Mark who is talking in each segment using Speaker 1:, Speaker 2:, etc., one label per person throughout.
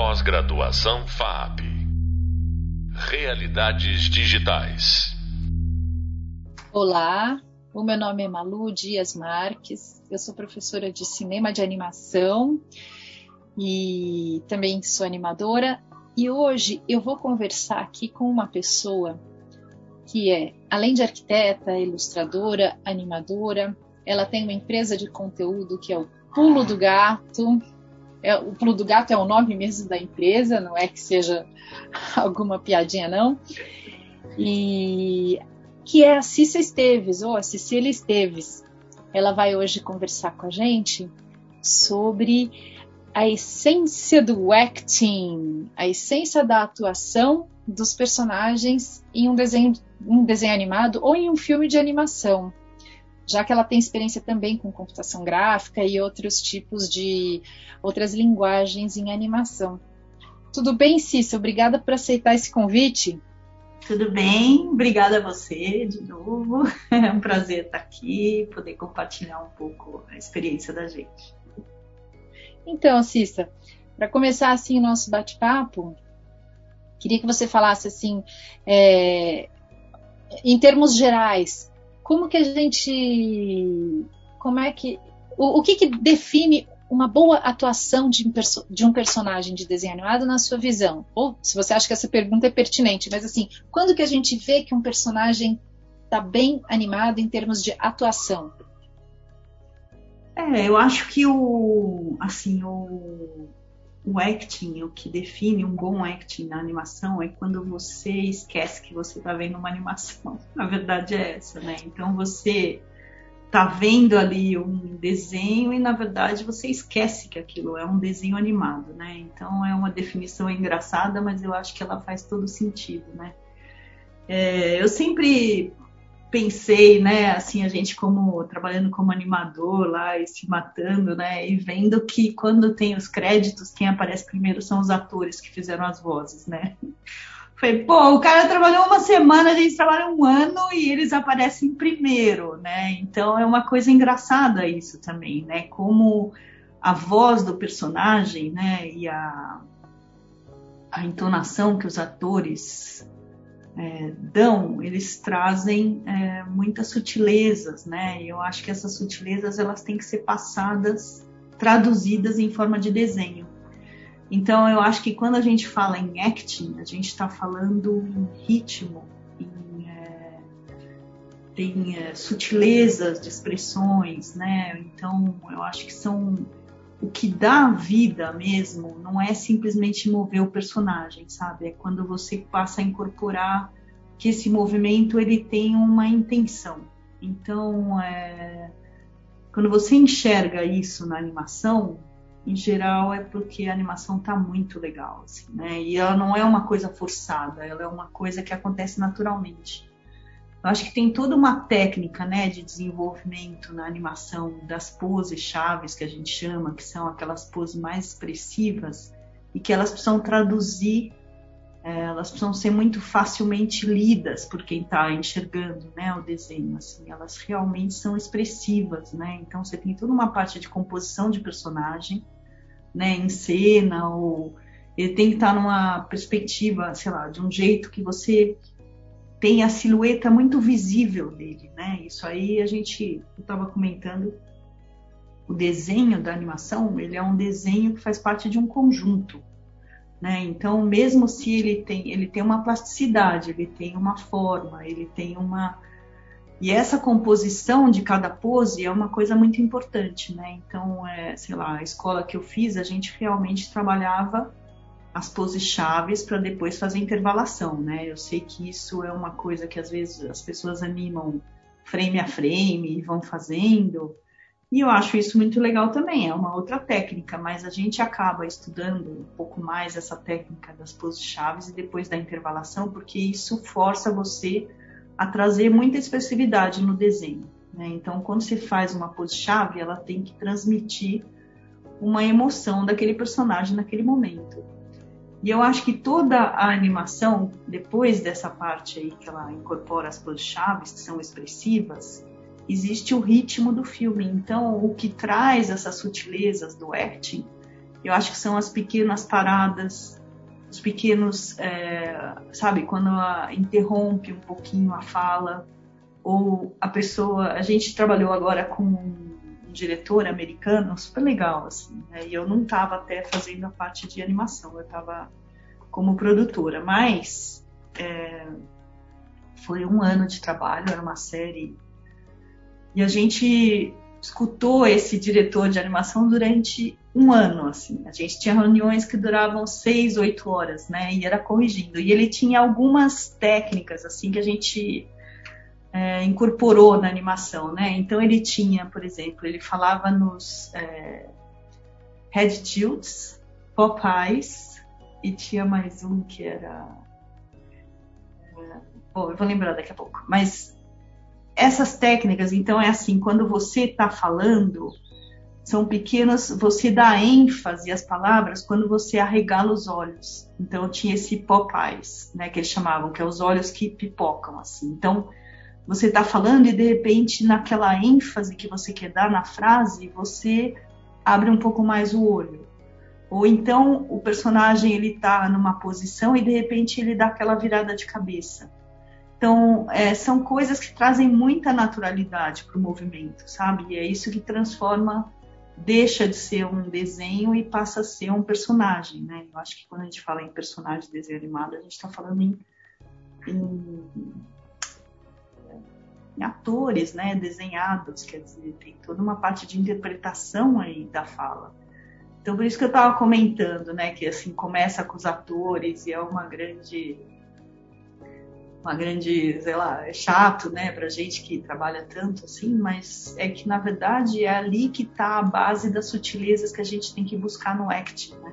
Speaker 1: Pós-graduação FAP. Realidades digitais.
Speaker 2: Olá, o meu nome é Malu Dias Marques, eu sou professora de cinema de animação e também sou animadora. E hoje eu vou conversar aqui com uma pessoa que é, além de arquiteta, ilustradora, animadora, ela tem uma empresa de conteúdo que é o Pulo do Gato. É, o Pulo do Gato é o nome mesmo da empresa, não é que seja alguma piadinha, não. E que é a Cissa Esteves, ou a Cecília Esteves. Ela vai hoje conversar com a gente sobre a essência do acting, a essência da atuação dos personagens em um desenho, um desenho animado ou em um filme de animação já que ela tem experiência também com computação gráfica e outros tipos de outras linguagens em animação. Tudo bem, Cissa? Obrigada por aceitar esse convite.
Speaker 3: Tudo bem, obrigada a você de novo. É um prazer estar aqui, poder compartilhar um pouco a experiência da gente.
Speaker 2: Então, Cissa, para começar assim o nosso bate-papo, queria que você falasse assim, é, em termos gerais, como que a gente. Como é que. O, o que, que define uma boa atuação de de um, personagem de desenho animado na sua visão? Ou se você acha que essa pergunta é pertinente, mas assim, quando que a gente vê que um personagem está bem animado em termos de atuação?
Speaker 3: É, eu acho que o assim o, o acting, o que define um bom acting na animação é quando você esquece que você está vendo uma animação. A verdade é essa, né? Então você tá vendo ali um desenho e na verdade você esquece que aquilo é um desenho animado, né? Então é uma definição engraçada, mas eu acho que ela faz todo sentido, né? É, eu sempre pensei, né, assim, a gente como trabalhando como animador lá e se matando, né, e vendo que quando tem os créditos, quem aparece primeiro são os atores que fizeram as vozes, né? Falei, pô, o cara trabalhou uma semana, a gente trabalha um ano e eles aparecem primeiro, né? Então é uma coisa engraçada isso também, né? Como a voz do personagem, né, e a, a entonação que os atores é, dão, eles trazem é, muitas sutilezas, né? Eu acho que essas sutilezas elas têm que ser passadas, traduzidas em forma de desenho. Então eu acho que quando a gente fala em acting, a gente está falando em ritmo, em, é, tem é, sutilezas de expressões, né? Então eu acho que são o que dá vida mesmo não é simplesmente mover o personagem, sabe? É quando você passa a incorporar que esse movimento ele tem uma intenção. Então, é... quando você enxerga isso na animação, em geral é porque a animação está muito legal, assim, né? E ela não é uma coisa forçada, ela é uma coisa que acontece naturalmente. Eu acho que tem toda uma técnica né, de desenvolvimento na animação das poses chaves que a gente chama, que são aquelas poses mais expressivas e que elas precisam traduzir, é, elas precisam ser muito facilmente lidas por quem está enxergando né, o desenho. Assim, elas realmente são expressivas, né? Então você tem toda uma parte de composição de personagem, né, em cena ou ele tem que estar tá numa perspectiva, sei lá, de um jeito que você tem a silhueta muito visível dele, né? Isso aí a gente estava comentando. O desenho da animação, ele é um desenho que faz parte de um conjunto, né? Então, mesmo se ele tem, ele tem uma plasticidade, ele tem uma forma, ele tem uma e essa composição de cada pose é uma coisa muito importante, né? Então, é, sei lá, a escola que eu fiz, a gente realmente trabalhava as poses chaves para depois fazer intervalação, né? Eu sei que isso é uma coisa que às vezes as pessoas animam frame a frame e vão fazendo. E eu acho isso muito legal também, é uma outra técnica, mas a gente acaba estudando um pouco mais essa técnica das poses chaves e depois da intervalação, porque isso força você a trazer muita expressividade no desenho. Né? Então, quando você faz uma pose chave, ela tem que transmitir uma emoção daquele personagem naquele momento. E eu acho que toda a animação, depois dessa parte aí que ela incorpora as coisas chaves que são expressivas, existe o ritmo do filme. Então, o que traz essas sutilezas do acting Eu acho que são as pequenas paradas, os pequenos, é, sabe, quando interrompe um pouquinho a fala, ou a pessoa. A gente trabalhou agora com diretor americano super legal, assim, né? e eu não estava até fazendo a parte de animação, eu estava como produtora, mas é, foi um ano de trabalho, era uma série, e a gente escutou esse diretor de animação durante um ano, assim. A gente tinha reuniões que duravam seis, oito horas, né? E era corrigindo. E ele tinha algumas técnicas, assim, que a gente é, incorporou na animação, né? Então ele tinha, por exemplo, ele falava nos é, Head Tilts, Popeyes, e tinha mais um que era... É, bom, eu vou lembrar daqui a pouco. Mas essas técnicas, então, é assim, quando você está falando, são pequenas, você dá ênfase às palavras quando você arregala os olhos. Então, tinha esse Popeyes, né, que eles chamavam, que é os olhos que pipocam, assim. Então, você está falando e, de repente, naquela ênfase que você quer dar na frase, você abre um pouco mais o olho. Ou então, o personagem, ele está numa posição e, de repente, ele dá aquela virada de cabeça. Então, é, são coisas que trazem muita naturalidade para o movimento, sabe? E é isso que transforma, deixa de ser um desenho e passa a ser um personagem, né? Eu acho que quando a gente fala em personagem de desenho animado, a gente está falando em, em, atores, né? Desenhados, quer dizer, tem toda uma parte de interpretação aí da fala. Então, por isso que eu estava comentando, né? Que assim começa com os atores e é uma grande uma grande, sei lá, é chato, né, pra gente que trabalha tanto assim, mas é que na verdade é ali que tá a base das sutilezas que a gente tem que buscar no acting, né?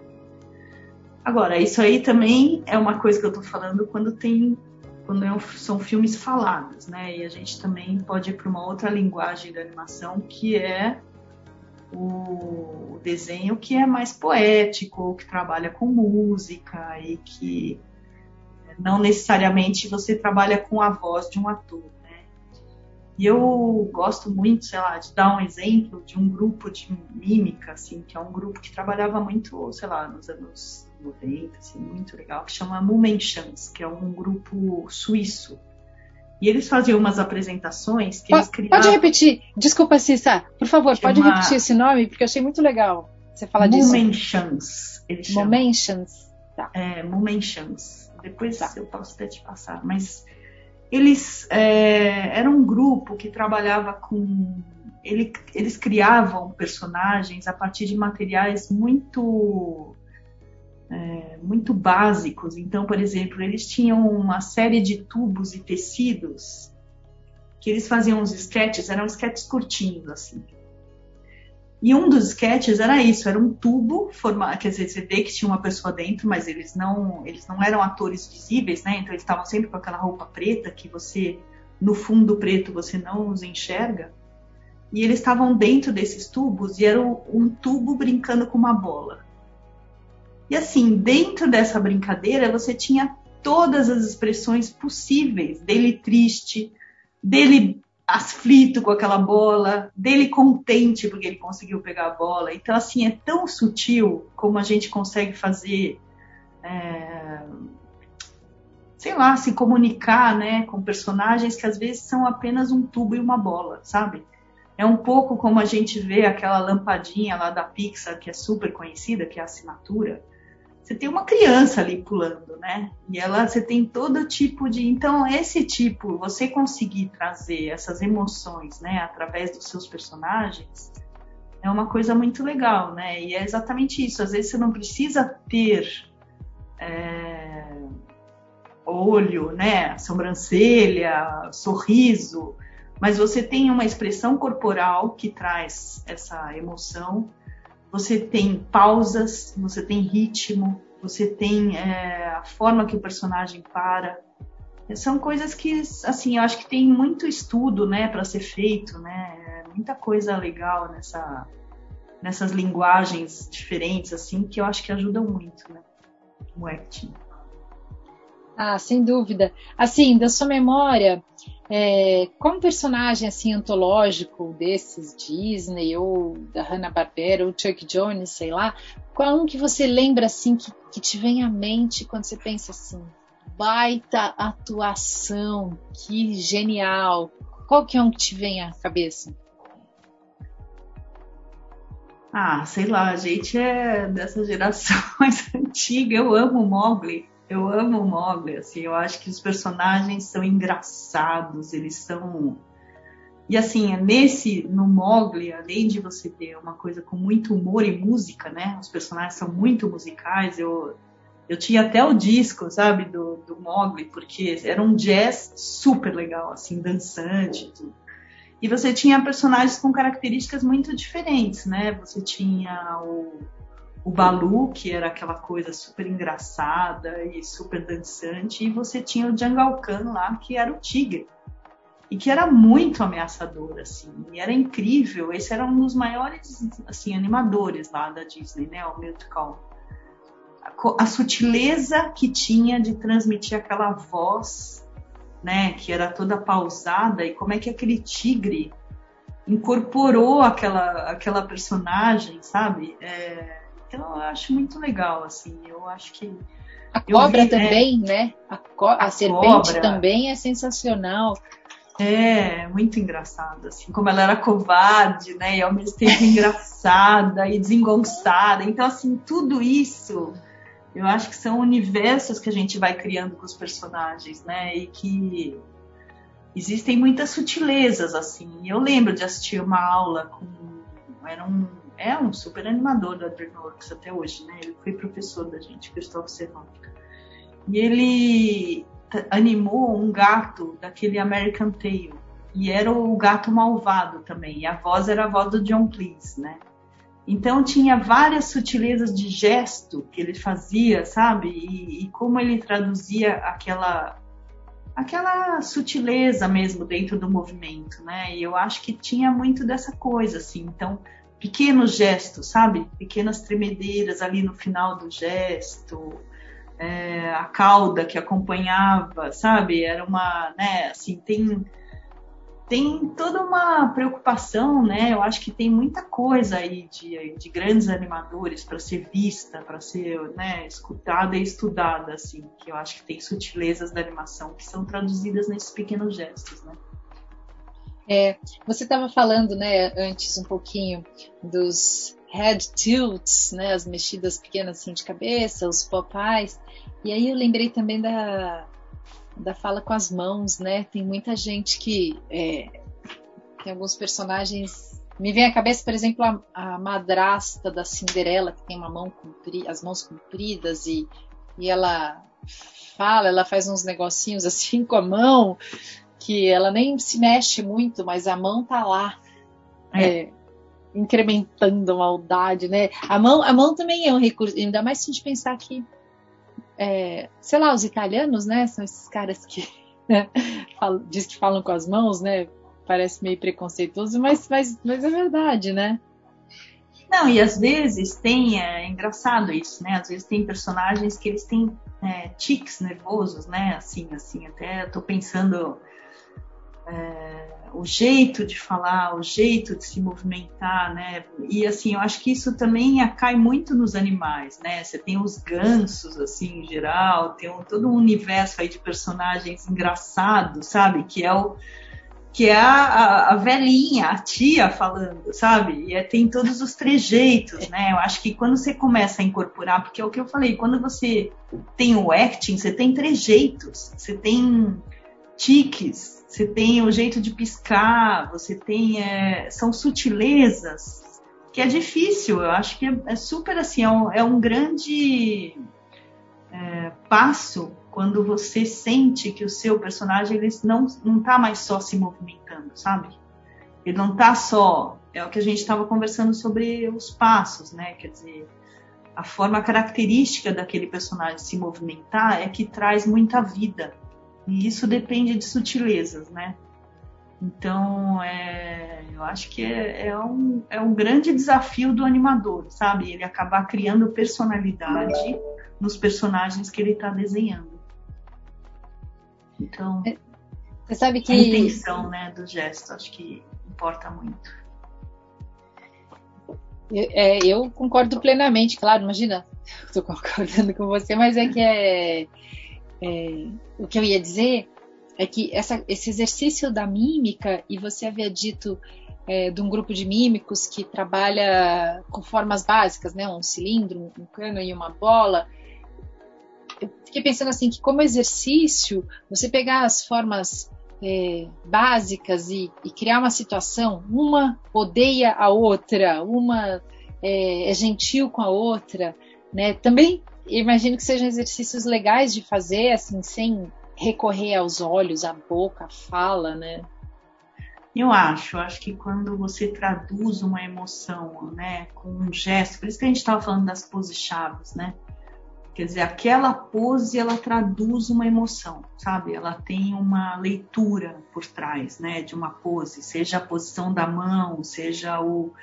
Speaker 3: Agora, isso aí também é uma coisa que eu tô falando quando tem quando é são filmes falados, né? E a gente também pode ir para uma outra linguagem da animação que é o desenho que é mais poético, que trabalha com música e que não necessariamente você trabalha com a voz de um ator. Né? E eu gosto muito, sei lá, de dar um exemplo de um grupo de mímica, assim, que é um grupo que trabalhava muito, sei lá, nos anos 90, assim, muito legal, que chama Mumenchans, que é um grupo suíço. E eles faziam umas apresentações que
Speaker 2: pode,
Speaker 3: eles criavam...
Speaker 2: Pode repetir, desculpa, Cissa, por favor, chama... pode repetir esse nome, porque eu achei muito legal você falar disso.
Speaker 3: Mumenchans, eles chamam.
Speaker 2: Mumenchans, tá.
Speaker 3: É, Mumenchans. Depois tá. eu posso até te passar. Mas eles é, eram um grupo que trabalhava com. Ele, eles criavam personagens a partir de materiais muito. Muito básicos. Então, por exemplo, eles tinham uma série de tubos e tecidos que eles faziam uns sketches, eram sketches curtinhos, assim. E um dos sketches era isso, era um tubo formado, quer dizer, você vê que tinha uma pessoa dentro, mas eles não, eles não eram atores visíveis, né? Então eles estavam sempre com aquela roupa preta que você no fundo preto você não os enxerga. E eles estavam dentro desses tubos e era um tubo brincando com uma bola. E assim, dentro dessa brincadeira, você tinha todas as expressões possíveis dele triste, dele aflito com aquela bola, dele contente porque ele conseguiu pegar a bola. Então, assim, é tão sutil como a gente consegue fazer, é, sei lá, se comunicar, né, com personagens que às vezes são apenas um tubo e uma bola, sabe? É um pouco como a gente vê aquela lampadinha lá da Pixar, que é super conhecida, que é a assinatura você tem uma criança ali pulando, né? E ela, você tem todo tipo de. Então, esse tipo, você conseguir trazer essas emoções, né, através dos seus personagens, é uma coisa muito legal, né? E é exatamente isso. Às vezes você não precisa ter é, olho, né, sobrancelha, sorriso, mas você tem uma expressão corporal que traz essa emoção você tem pausas, você tem ritmo, você tem é, a forma que o personagem para. São coisas que, assim, eu acho que tem muito estudo, né, para ser feito, né, muita coisa legal nessa, nessas linguagens diferentes, assim, que eu acho que ajudam muito, né, o acting.
Speaker 2: Ah, sem dúvida. Assim, da sua memória, é, como personagem assim antológico desses Disney ou da Hanna Barbera ou Chuck Jones, sei lá, Qual um que você lembra assim que, que te vem à mente quando você pensa assim, baita atuação, que genial. Qual que é um que te vem à cabeça?
Speaker 3: Ah, sei lá, a gente é dessa geração mais antiga. Eu amo o Mogli. Eu amo o Mogli, assim, eu acho que os personagens são engraçados, eles são e assim, nesse, no Mogli, além de você ter uma coisa com muito humor e música, né? Os personagens são muito musicais. Eu, eu tinha até o disco, sabe, do, do Mogli, porque era um jazz super legal, assim, dançante e tudo. E você tinha personagens com características muito diferentes, né? Você tinha o, o Balu, que era aquela coisa super engraçada e super dançante, e você tinha o Jungle Khan lá, que era o tigre e que era muito ameaçador, assim, e era incrível. Esse era um dos maiores, assim, animadores lá da Disney, né, o musical. A, a sutileza que tinha de transmitir aquela voz, né, que era toda pausada, e como é que aquele tigre incorporou aquela, aquela personagem, sabe? É, então eu acho muito legal, assim, eu acho que
Speaker 2: a cobra vi, também, é, né? A, co a, a serpente cobra. também é sensacional.
Speaker 3: É, muito engraçada, assim, como ela era covarde, né, e ao mesmo tempo engraçada e desengonçada. Então, assim, tudo isso, eu acho que são universos que a gente vai criando com os personagens, né, e que existem muitas sutilezas, assim. Eu lembro de assistir uma aula com, era um, é um super animador da DreamWorks até hoje, né, ele foi professor da gente, Cristóvão Serrano. E ele animou um gato daquele American Tail. E era o gato malvado também. E a voz era a voz do John Cleese, né? Então tinha várias sutilezas de gesto que ele fazia, sabe? E, e, como ele traduzia aquela aquela sutileza mesmo dentro do movimento, né? E eu acho que tinha muito dessa coisa, assim. Então pequenos gestos, sabe? Pequenas tremedeiras ali no final do gesto é, a cauda que acompanhava, sabe? Era uma, né, assim, tem tem toda uma preocupação, né? Eu acho que tem muita coisa aí de, de grandes animadores para ser vista, para ser né, escutada e estudada, assim, que eu acho que tem sutilezas da animação que são traduzidas nesses pequenos gestos, né?
Speaker 2: É, você estava falando, né, antes um pouquinho dos head tilts, né, as mexidas pequenas assim de cabeça, os popais. E aí eu lembrei também da, da fala com as mãos, né? Tem muita gente que é, tem alguns personagens. Me vem à cabeça, por exemplo, a, a madrasta da Cinderela, que tem uma mão compri, as mãos compridas e, e ela fala, ela faz uns negocinhos assim com a mão, que ela nem se mexe muito, mas a mão tá lá. É. É, incrementando a maldade, né? A mão, a mão também é um recurso, ainda mais se a gente pensar que, é, sei lá, os italianos, né? São esses caras que né, falam, diz que falam com as mãos, né? Parece meio preconceituoso, mas, mas, mas é verdade, né?
Speaker 3: Não, e às vezes tem, é engraçado isso, né? Às vezes tem personagens que eles têm é, tics nervosos, né? Assim, assim, até tô pensando é, o jeito de falar, o jeito de se movimentar, né? E assim, eu acho que isso também cai muito nos animais, né? Você tem os gansos, assim, em geral, tem um, todo um universo aí de personagens engraçados, sabe? Que é o que é a, a, a velhinha, a tia falando, sabe? E é, tem todos os trejeitos, né? Eu acho que quando você começa a incorporar, porque é o que eu falei, quando você tem o acting, você tem trejeitos, você tem tiques, você tem o jeito de piscar, você tem. É, são sutilezas que é difícil. Eu acho que é, é super assim, é um, é um grande é, passo quando você sente que o seu personagem ele não, não tá mais só se movimentando, sabe? Ele não tá só. É o que a gente estava conversando sobre os passos, né? Quer dizer, a forma característica daquele personagem se movimentar é que traz muita vida e isso depende de sutilezas, né? Então, é, eu acho que é, é, um, é um grande desafio do animador, sabe? Ele acabar criando personalidade nos personagens que ele está desenhando. Então,
Speaker 2: é, você sabe que
Speaker 3: a intenção, né, do gesto, acho que importa muito.
Speaker 2: Eu, é, eu concordo plenamente, claro, imagina, estou concordando com você, mas é que é, é, o que eu ia dizer é que essa, esse exercício da mímica, e você havia dito é, de um grupo de mímicos que trabalha com formas básicas, né? Um cilindro, um cano e uma bola. Eu fiquei pensando assim que como exercício, você pegar as formas é, básicas e, e, criar uma situação, uma odeia a outra, uma é, é gentil com a outra, né? Também imagino que sejam exercícios legais de fazer, assim, sem recorrer aos olhos, à boca, à fala, né?
Speaker 3: Eu acho, acho que quando você traduz uma emoção, né, com um gesto, por isso que a gente estava falando das poses chaves, né? Quer dizer, aquela pose ela traduz uma emoção, sabe? Ela tem uma leitura por trás, né, de uma pose, seja a posição da mão, seja o,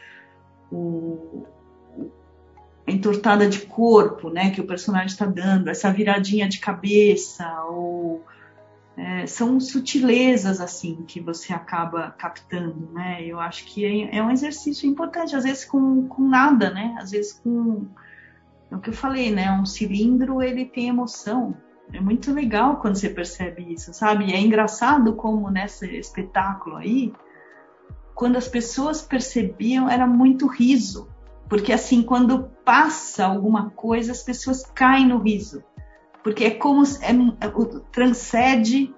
Speaker 3: o entortada de corpo, né, que o personagem está dando, essa viradinha de cabeça, ou é, são sutilezas assim que você acaba captando, né? Eu acho que é, é, um exercício importante, às vezes com, com nada, né? Às vezes com é o que eu falei, né? Um cilindro ele tem emoção. É muito legal quando você percebe isso, sabe? É engraçado como nesse espetáculo aí, quando as pessoas percebiam, era muito riso. Porque assim, quando passa alguma coisa, as pessoas caem no riso porque é como é, é transcende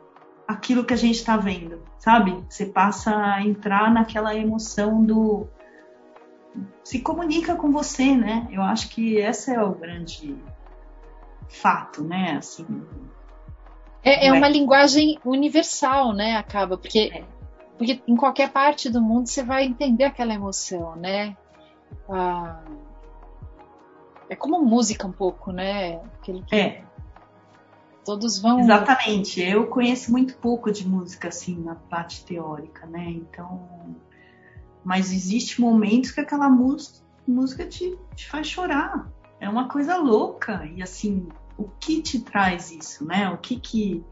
Speaker 3: aquilo que a gente está vendo, sabe? Você passa a entrar naquela emoção do se comunica com você, né? Eu acho que esse é o grande fato, né? Assim,
Speaker 2: é, é uma linguagem universal, né? Acaba porque é. porque em qualquer parte do mundo você vai entender aquela emoção, né? Ah, é como música um pouco, né?
Speaker 3: Aquele que... É Todos vão. Exatamente. Eu conheço muito pouco de música assim na parte teórica, né? Então, mas existe momentos que aquela música, música te, te faz chorar. É uma coisa louca e assim, o que te traz isso, né? O que que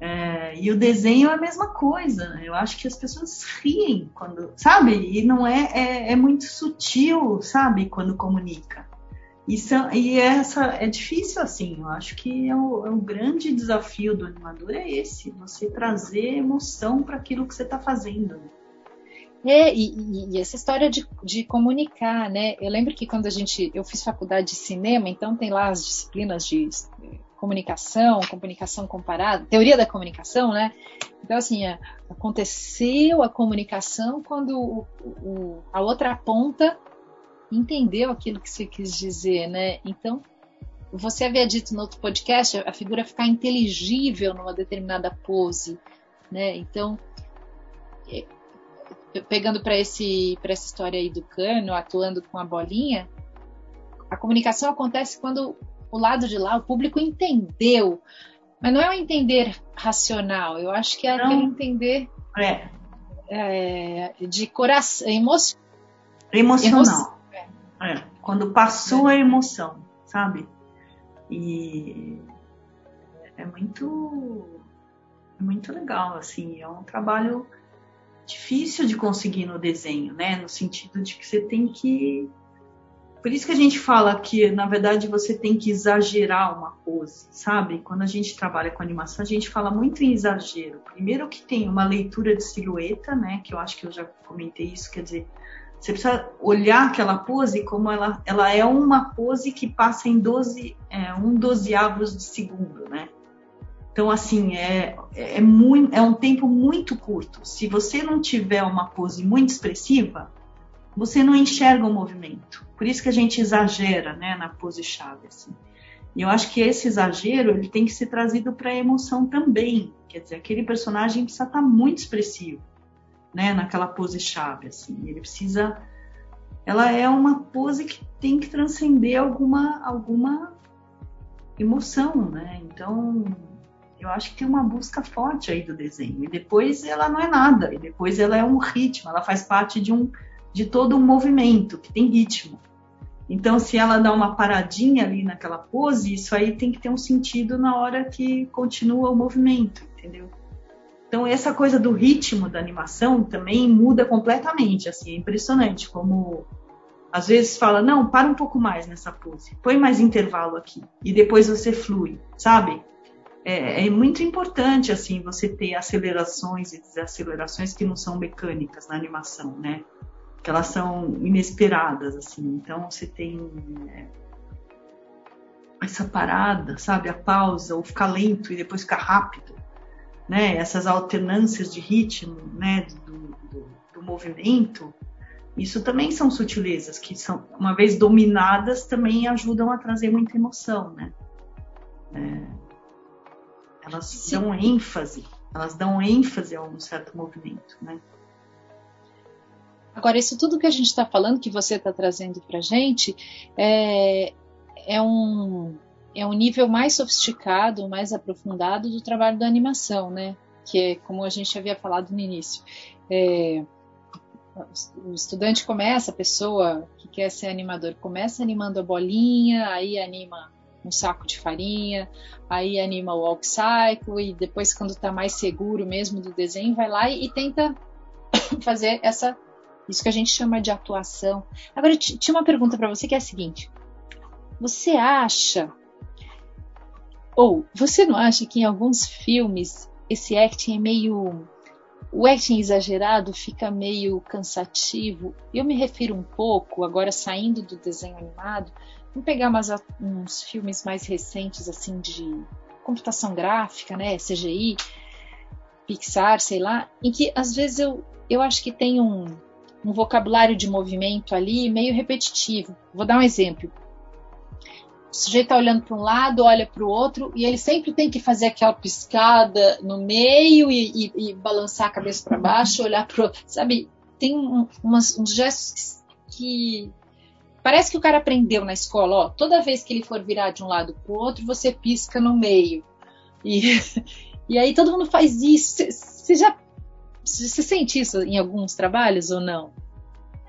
Speaker 3: é, e o desenho é a mesma coisa. Eu acho que as pessoas riem quando, sabe? E não é, é, é muito sutil, sabe? Quando comunica. Isso, e essa é difícil assim, eu acho que é o, é o grande desafio do animador é esse, você trazer emoção para aquilo que você está fazendo. Né?
Speaker 2: É, e, e, essa história de, de comunicar, né? Eu lembro que quando a gente. Eu fiz faculdade de cinema, então tem lá as disciplinas de comunicação, comunicação comparada, teoria da comunicação, né? Então, assim, é, aconteceu a comunicação quando o, o, a outra ponta entendeu aquilo que você quis dizer, né? Então, você havia dito no outro podcast a figura ficar inteligível numa determinada pose, né? Então, é, pegando para esse para essa história aí do cano, atuando com a bolinha, a comunicação acontece quando o lado de lá, o público entendeu, mas não é um entender racional. Eu acho que é não. aquele entender é. É, de coração, emocional.
Speaker 3: Emocional. É, quando passou a emoção, sabe? E é muito é muito legal, assim, é um trabalho difícil de conseguir no desenho, né? No sentido de que você tem que por isso que a gente fala que, na verdade, você tem que exagerar uma pose, sabe? Quando a gente trabalha com animação, a gente fala muito em exagero. Primeiro que tem uma leitura de silhueta, né? Que eu acho que eu já comentei isso, quer dizer, você precisa olhar aquela pose como ela, ela é uma pose que passa em 12, é, um dozeavos de segundo, né? Então, assim, é, é, muito, é um tempo muito curto. Se você não tiver uma pose muito expressiva, você não enxerga o movimento. Por isso que a gente exagera né, na pose chave. Assim. E eu acho que esse exagero ele tem que ser trazido para a emoção também. Quer dizer, aquele personagem precisa estar muito expressivo né, naquela pose chave, assim. Ele precisa, ela é uma pose que tem que transcender alguma alguma emoção, né? Então, eu acho que tem uma busca forte aí do desenho. E depois ela não é nada, e depois ela é um ritmo, ela faz parte de um de todo um movimento que tem ritmo. Então, se ela dá uma paradinha ali naquela pose, isso aí tem que ter um sentido na hora que continua o movimento, entendeu? Então essa coisa do ritmo da animação também muda completamente, assim, é impressionante como Às vezes fala, não, para um pouco mais nessa pose, põe mais intervalo aqui e depois você flui, sabe? É, é, muito importante assim você ter acelerações e desacelerações que não são mecânicas na animação, né? Que elas são inesperadas assim. Então você tem é, essa parada, sabe, a pausa, ou ficar lento e depois ficar rápido, né? Essas alternâncias de ritmo, né? Do, do, do movimento isso também são sutilezas que são, uma vez dominadas, também ajudam a trazer muita emoção, né? É, elas Sim. dão ênfase, elas dão ênfase a um certo movimento, né?
Speaker 2: Agora, isso tudo que a gente está falando, que você está trazendo para a gente, é, é, um, é um nível mais sofisticado, mais aprofundado do trabalho da animação, né? Que é como a gente havia falado no início. É, o estudante começa, a pessoa que quer ser animador, começa animando a bolinha, aí anima um saco de farinha, aí anima o walk cycle e depois quando está mais seguro mesmo do desenho, vai lá e, e tenta fazer essa isso que a gente chama de atuação. Agora tinha uma pergunta para você que é a seguinte: você acha ou você não acha que em alguns filmes esse acting é meio o acting exagerado fica meio cansativo. Eu me refiro um pouco, agora saindo do desenho animado, vamos pegar umas, uns filmes mais recentes, assim, de computação gráfica, né, CGI, Pixar, sei lá, em que às vezes eu, eu acho que tem um, um vocabulário de movimento ali meio repetitivo. Vou dar um exemplo. O sujeito está olhando para um lado, olha para o outro, e ele sempre tem que fazer aquela piscada no meio e, e, e balançar a cabeça para baixo, olhar para o. Sabe? Tem um, umas, uns gestos que, que, Parece que o cara aprendeu na escola, ó, toda vez que ele for virar de um lado para o outro, você pisca no meio. E, e aí todo mundo faz isso. Você já. Você sente isso em alguns trabalhos ou não?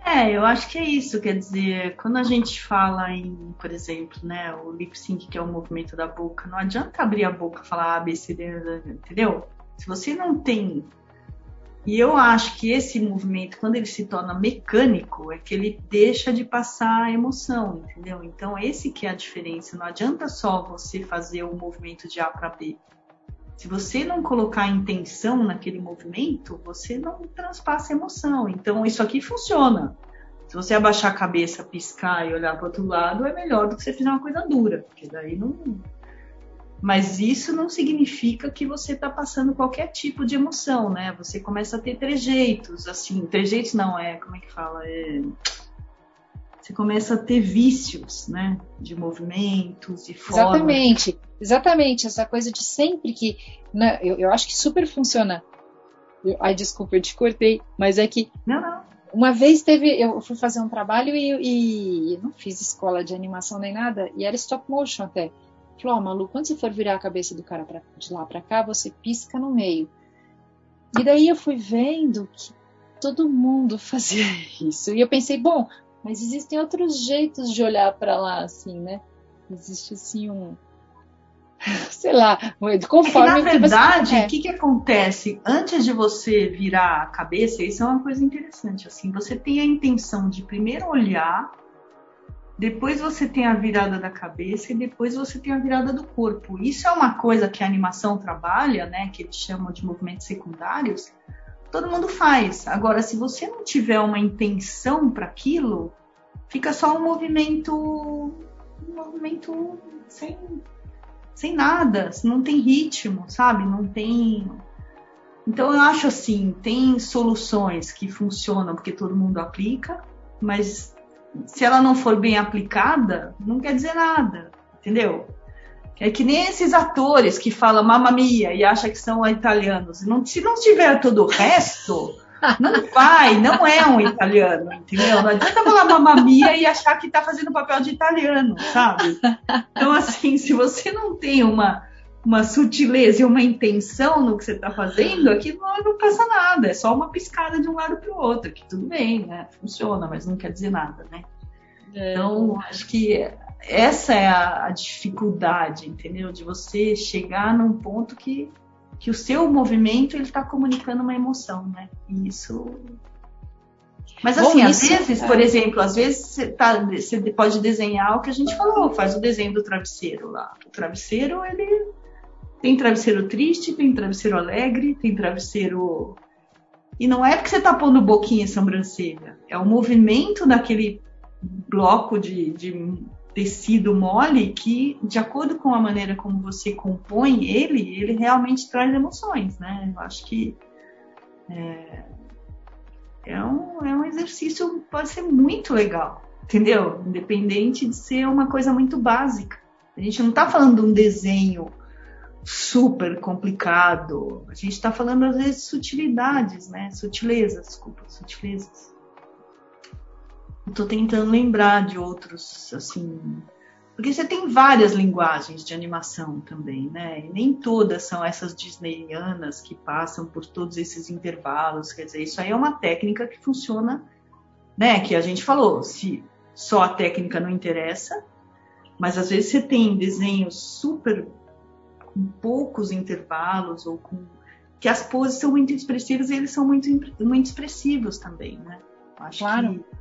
Speaker 3: É, eu acho que é isso, quer dizer, quando a gente fala em, por exemplo, né, o lip sync, que é o movimento da boca, não adianta abrir a boca e falar A, B, C, D, entendeu? Se você não tem. E eu acho que esse movimento, quando ele se torna mecânico, é que ele deixa de passar a emoção, entendeu? Então, esse que é a diferença. Não adianta só você fazer o movimento de A para B. Se você não colocar intenção naquele movimento, você não transpassa emoção. Então, isso aqui funciona. Se você abaixar a cabeça, piscar e olhar para o outro lado, é melhor do que você fizer uma coisa dura, porque daí não. Mas isso não significa que você está passando qualquer tipo de emoção, né? Você começa a ter trejeitos, assim, trejeitos não é, como é que fala? É você começa a ter vícios, né? De movimentos e formas.
Speaker 2: Exatamente, exatamente. Essa coisa de sempre que. Né, eu, eu acho que super funciona. Eu, ai, desculpa, eu te cortei, mas é que.
Speaker 3: Não, não.
Speaker 2: Uma vez teve. Eu fui fazer um trabalho e, e não fiz escola de animação nem nada, e era stop motion até. Falou, oh, Malu, quando você for virar a cabeça do cara pra, de lá para cá, você pisca no meio. E daí eu fui vendo que todo mundo fazia isso. E eu pensei, bom, mas existem outros jeitos de olhar para lá, assim, né? Existe assim um. Sei lá, conforme.
Speaker 3: É que, na verdade, o que, que acontece? Antes de você virar a cabeça, isso é uma coisa interessante. Assim, você tem a intenção de primeiro olhar, depois você tem a virada da cabeça e depois você tem a virada do corpo. Isso é uma coisa que a animação trabalha, né? Que eles chamam de movimentos secundários todo mundo faz. Agora, se você não tiver uma intenção para aquilo, fica só um movimento, um movimento sem, sem nada, não tem ritmo, sabe? Não tem. Então eu acho assim, tem soluções que funcionam porque todo mundo aplica, mas se ela não for bem aplicada, não quer dizer nada, entendeu? É que nem esses atores que falam mamma mia e acham que são italianos. Não, se não tiver todo o resto, não vai, não é um italiano, entendeu? Não adianta falar mamma mia e achar que está fazendo papel de italiano, sabe? Então, assim, se você não tem uma, uma sutileza e uma intenção no que você está fazendo, aqui não, não passa nada, é só uma piscada de um lado para o outro, que tudo bem, né? Funciona, mas não quer dizer nada, né? É. Então, acho que essa é a, a, dificuldade, entendeu? De você chegar num ponto que, que o seu movimento ele está comunicando uma emoção, né? E isso Mas assim, Bom, às vezes, é. por exemplo, às vezes você, tá, você pode desenhar o que a gente falou, faz o desenho do travesseiro lá. O travesseiro, ele tem travesseiro triste, tem travesseiro alegre, tem travesseiro. E não é porque você tá pondo boquinha e sobrancelha, é o movimento daquele bloco de, de tecido mole que, de acordo com a maneira como você compõe ele, ele realmente traz emoções, né? Eu acho que é, é, um, é um exercício pode ser muito legal, entendeu? Independente de ser uma coisa muito básica. A gente não está falando de um desenho super complicado. A gente está falando às vezes sutilidades, né? Sutilezas, desculpa, sutilezas. Estou tentando lembrar de outros, assim, porque você tem várias linguagens de animação também, né? E nem todas são essas disneyanas que passam por todos esses intervalos. Quer dizer, isso aí é uma técnica que funciona, né? Que a gente falou, se só a técnica não interessa, mas às vezes você tem desenhos super com poucos intervalos ou com que as poses são muito expressivas e eles são muito muito expressivos também, né?
Speaker 2: Acho claro. Que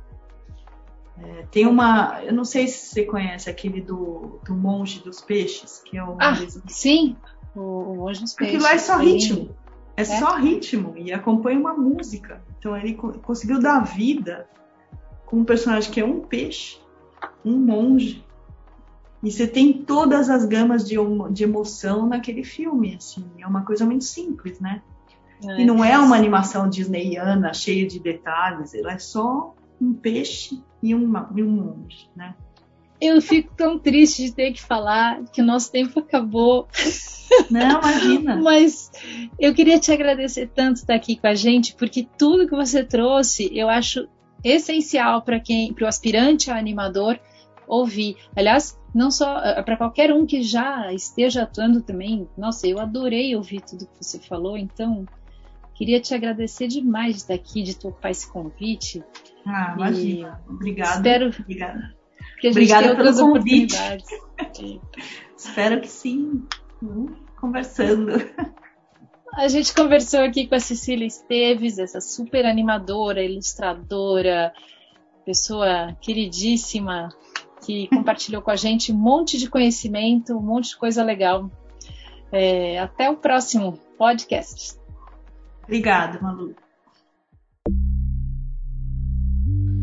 Speaker 3: é, tem uma, eu não sei se você conhece aquele do, do monge dos peixes, que é o
Speaker 2: ah, sim, o, o monge dos peixes.
Speaker 3: Aquilo lá é só ritmo, é, é, só ritmo e acompanha uma música. Então ele conseguiu dar vida com um personagem que é um peixe, um monge. E você tem todas as gamas de, de emoção naquele filme, assim, é uma coisa muito simples, né? É. E não é uma animação disneyana cheia de detalhes, ela é só um peixe e, uma, e um monge, né?
Speaker 2: Eu fico tão triste de ter que falar que o nosso tempo acabou.
Speaker 3: Não, imagina.
Speaker 2: Mas eu queria te agradecer tanto estar aqui com a gente, porque tudo que você trouxe eu acho essencial para quem, para o aspirante a animador ouvir. Aliás, não só eh, para qualquer um que já esteja atuando também. Nossa, eu adorei ouvir tudo que você falou, então queria te agradecer demais de estar aqui, de topar esse convite.
Speaker 3: Ah, imagina. Obrigada.
Speaker 2: Espero
Speaker 3: Obrigada.
Speaker 2: que a gente Obrigada outras convite.
Speaker 3: Espero que sim. Conversando.
Speaker 2: A gente conversou aqui com a Cecília Esteves, essa super animadora, ilustradora, pessoa queridíssima que compartilhou com a gente um monte de conhecimento, um monte de coisa legal. É, até o próximo podcast.
Speaker 3: Obrigada, Malu.